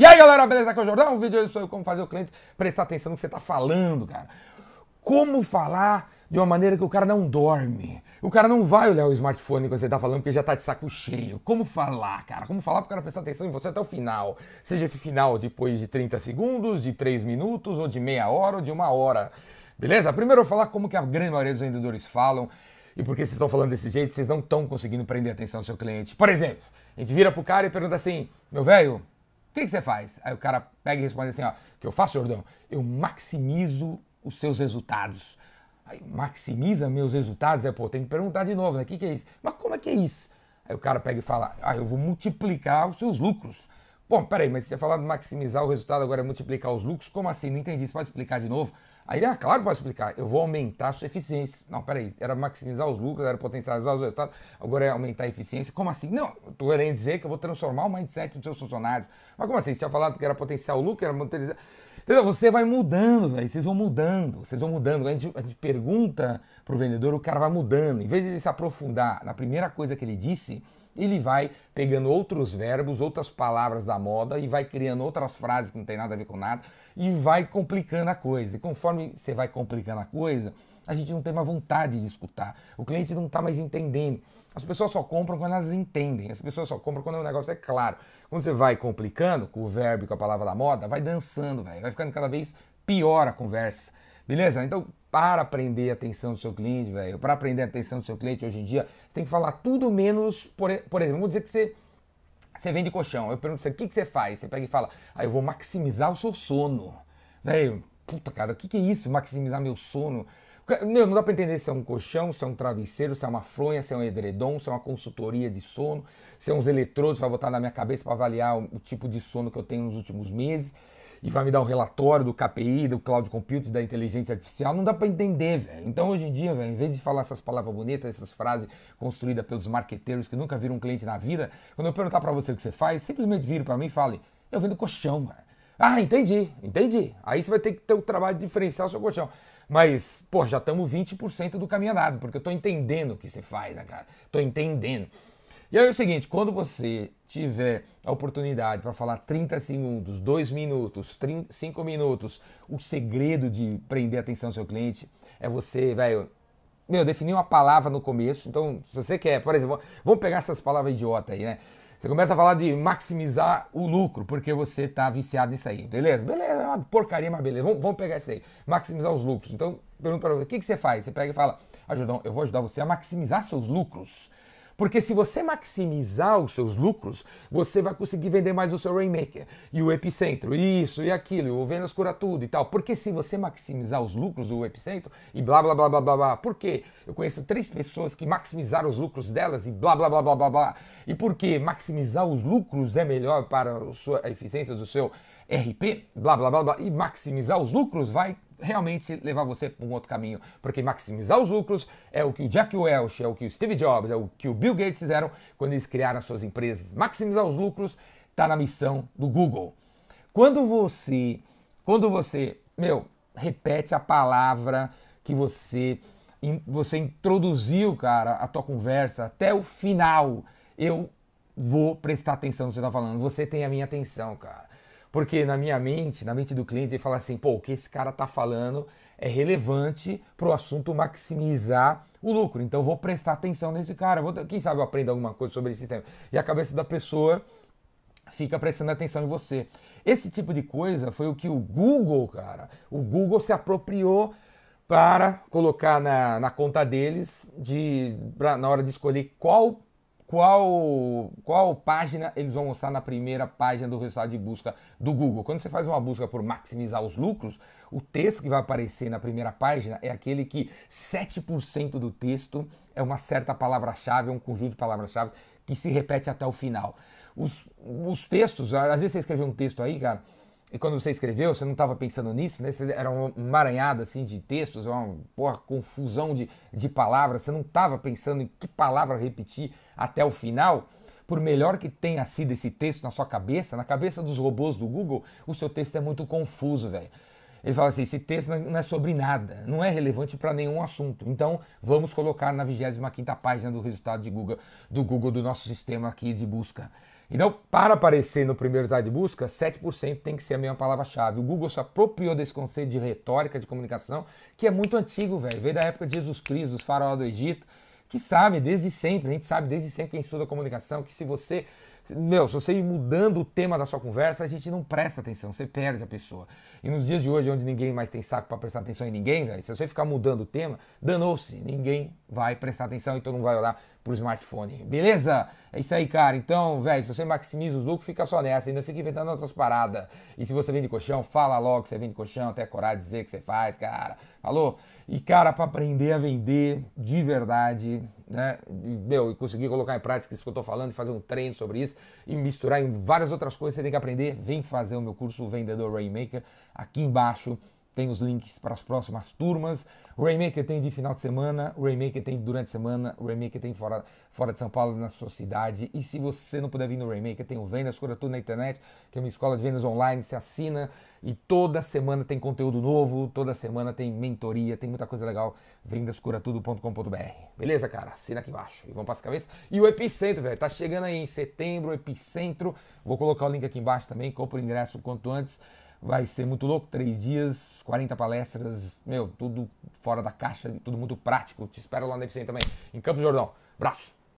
E aí galera, beleza? Aqui é o Jordão, o vídeo hoje sobre como fazer o cliente prestar atenção no que você está falando, cara. Como falar de uma maneira que o cara não dorme. O cara não vai olhar o smartphone quando você está falando porque já está de saco cheio. Como falar, cara? Como falar para o cara prestar atenção em você até o final? Seja esse final depois de 30 segundos, de 3 minutos, ou de meia hora, ou de uma hora. Beleza? Primeiro eu vou falar como que a grande maioria dos vendedores falam e por que vocês estão falando desse jeito, vocês não estão conseguindo prender a atenção do seu cliente. Por exemplo, a gente vira pro cara e pergunta assim, meu velho, o que, que, você faz? Aí o cara pega e responde assim, ó, que eu faço, Jordão? Eu maximizo os seus resultados. Aí, maximiza meus resultados? É, pô, tem que perguntar de novo, né? O que, que é isso? Mas como é que é isso? Aí o cara pega e fala, ah, eu vou multiplicar os seus lucros. Bom, peraí, mas você falou de maximizar o resultado, agora é multiplicar os lucros? Como assim? Não entendi, você pode explicar de novo? Aí, ah, claro que pode explicar, eu vou aumentar a sua eficiência. Não, peraí, era maximizar os lucros, era potencializar os resultados, agora é aumentar a eficiência. Como assim? Não, estou querendo dizer que eu vou transformar o mindset dos seus funcionários. Mas como assim? Você tinha falado que era potenciar o lucro, era monetizar... Entendeu? Você vai mudando, velho. Vocês vão mudando, vocês vão mudando. A gente, a gente pergunta pro vendedor, o cara vai mudando. Em vez de ele se aprofundar na primeira coisa que ele disse, ele vai pegando outros verbos, outras palavras da moda e vai criando outras frases que não tem nada a ver com nada e vai complicando a coisa. E conforme você vai complicando a coisa, a gente não tem mais vontade de escutar. O cliente não está mais entendendo. As pessoas só compram quando elas entendem. As pessoas só compram quando o negócio é claro. Quando você vai complicando com o verbo e com a palavra da moda, vai dançando, velho. Vai ficando cada vez pior a conversa. Beleza? Então, para aprender a atenção do seu cliente, velho, para aprender a atenção do seu cliente hoje em dia, você tem que falar tudo menos, por, por exemplo, vamos dizer que você, você vende colchão. Eu pergunto você, o que, que você faz? Você pega e fala, ah, eu vou maximizar o seu sono. Velho, puta cara, o que, que é isso, maximizar meu sono? Não dá para entender se é um colchão, se é um travesseiro, se é uma fronha, se é um edredom, se é uma consultoria de sono, se é uns eletrodos para botar na minha cabeça para avaliar o, o tipo de sono que eu tenho nos últimos meses e vai me dar um relatório do KPI, do Cloud Computing, da inteligência artificial. Não dá para entender, velho. Então, hoje em dia, velho, em vez de falar essas palavras bonitas, essas frases construídas pelos marqueteiros que nunca viram um cliente na vida, quando eu perguntar para você o que você faz, simplesmente vire para mim e fale: Eu vendo colchão, velho. Ah, entendi, entendi. Aí você vai ter que ter o trabalho de diferenciar o seu colchão. Mas, pô, já estamos 20% do caminho andado, porque eu estou entendendo o que você faz, né, cara? Estou entendendo. E aí é o seguinte, quando você tiver a oportunidade para falar 30 segundos, 2 minutos, 30, 5 minutos, o segredo de prender a atenção do seu cliente é você, velho, meu, definir uma palavra no começo. Então, se você quer, por exemplo, vamos pegar essas palavras idiota aí, né? Você começa a falar de maximizar o lucro, porque você está viciado nisso aí. Beleza? Beleza, é uma porcaria, mas beleza. Vamos, vamos pegar isso aí. Maximizar os lucros. Então, pergunto para você, o que, que você faz? Você pega e fala, ajudão, eu vou ajudar você a maximizar seus lucros. Porque se você maximizar os seus lucros, você vai conseguir vender mais o seu Rainmaker e o Epicentro, isso e aquilo, o Vendas Cura Tudo e tal. Porque se você maximizar os lucros do Epicentro e blá blá blá blá blá blá, por quê? Eu conheço três pessoas que maximizaram os lucros delas e blá blá blá blá blá blá. E por que maximizar os lucros é melhor para a, sua, eficiência do seu RP, blá blá blá blá, e maximizar os lucros vai realmente levar você para um outro caminho. Porque maximizar os lucros é o que o Jack Welch, é o que o Steve Jobs, é o que o Bill Gates fizeram quando eles criaram as suas empresas. Maximizar os lucros está na missão do Google. Quando você, quando você, meu, repete a palavra que você você introduziu, cara, a tua conversa até o final, eu vou prestar atenção no que você está falando. Você tem a minha atenção, cara. Porque na minha mente, na mente do cliente, ele fala assim: pô, o que esse cara está falando é relevante para o assunto maximizar o lucro. Então vou prestar atenção nesse cara. Vou, quem sabe eu aprendo alguma coisa sobre esse tema. E a cabeça da pessoa fica prestando atenção em você. Esse tipo de coisa foi o que o Google, cara, o Google se apropriou para colocar na, na conta deles de, pra, na hora de escolher qual qual, qual página eles vão mostrar na primeira página do resultado de busca do Google. Quando você faz uma busca por maximizar os lucros, o texto que vai aparecer na primeira página é aquele que 7% do texto é uma certa palavra-chave, um conjunto de palavras-chave que se repete até o final. Os, os textos, às vezes você escreveu um texto aí, cara, e quando você escreveu, você não estava pensando nisso, né? Você era uma maranhada assim de textos, uma porra, confusão de, de palavras, você não estava pensando em que palavra repetir até o final. Por melhor que tenha sido esse texto na sua cabeça, na cabeça dos robôs do Google, o seu texto é muito confuso, velho. Ele fala assim: esse texto não é sobre nada, não é relevante para nenhum assunto. Então, vamos colocar na 25 página do resultado de Google, do Google, do nosso sistema aqui de busca. Então, para aparecer no primeiro resultado de busca, 7% tem que ser a mesma palavra-chave. O Google se apropriou desse conceito de retórica de comunicação, que é muito antigo, velho. Veio da época de Jesus Cristo, dos faraós do Egito, que sabe desde sempre, a gente sabe desde sempre quem estuda comunicação, que se você meu, se você ir mudando o tema da sua conversa, a gente não presta atenção, você perde a pessoa. E nos dias de hoje, onde ninguém mais tem saco para prestar atenção em ninguém, véio, se você ficar mudando o tema, danou-se, ninguém vai prestar atenção e todo mundo vai olhar pro smartphone. Beleza? É isso aí, cara. Então, velho, se você maximiza os lucros, fica só nessa, ainda fica inventando outras paradas. E se você vende colchão, fala logo que você vende colchão, até coragem dizer que você faz, cara. Falou? E, cara, para aprender a vender de verdade, né? Meu, e conseguir colocar em prática isso que eu tô falando, e fazer um treino sobre isso e misturar em várias outras coisas que você tem que aprender, vem fazer o meu curso Vendedor Rainmaker aqui embaixo tem os links para as próximas turmas. O Rainmaker tem de final de semana, o Rainmaker tem durante a semana, o Rainmaker tem fora, fora de São Paulo, na sua cidade. E se você não puder vir no Rainmaker, tem o Vendas Cura Tudo na internet, que é uma escola de vendas online, se assina e toda semana tem conteúdo novo, toda semana tem mentoria, tem muita coisa legal. Vendascuratudo.com.br. Beleza, cara? Assina aqui embaixo e vamos para as cabeças. E o Epicentro, velho, tá chegando aí em setembro, o Epicentro. Vou colocar o link aqui embaixo também, compra o ingresso quanto antes. Vai ser muito louco, três dias, 40 palestras, meu, tudo fora da caixa, tudo muito prático. Te espero lá na Epicentro também, em Campos Jordão. Abraço!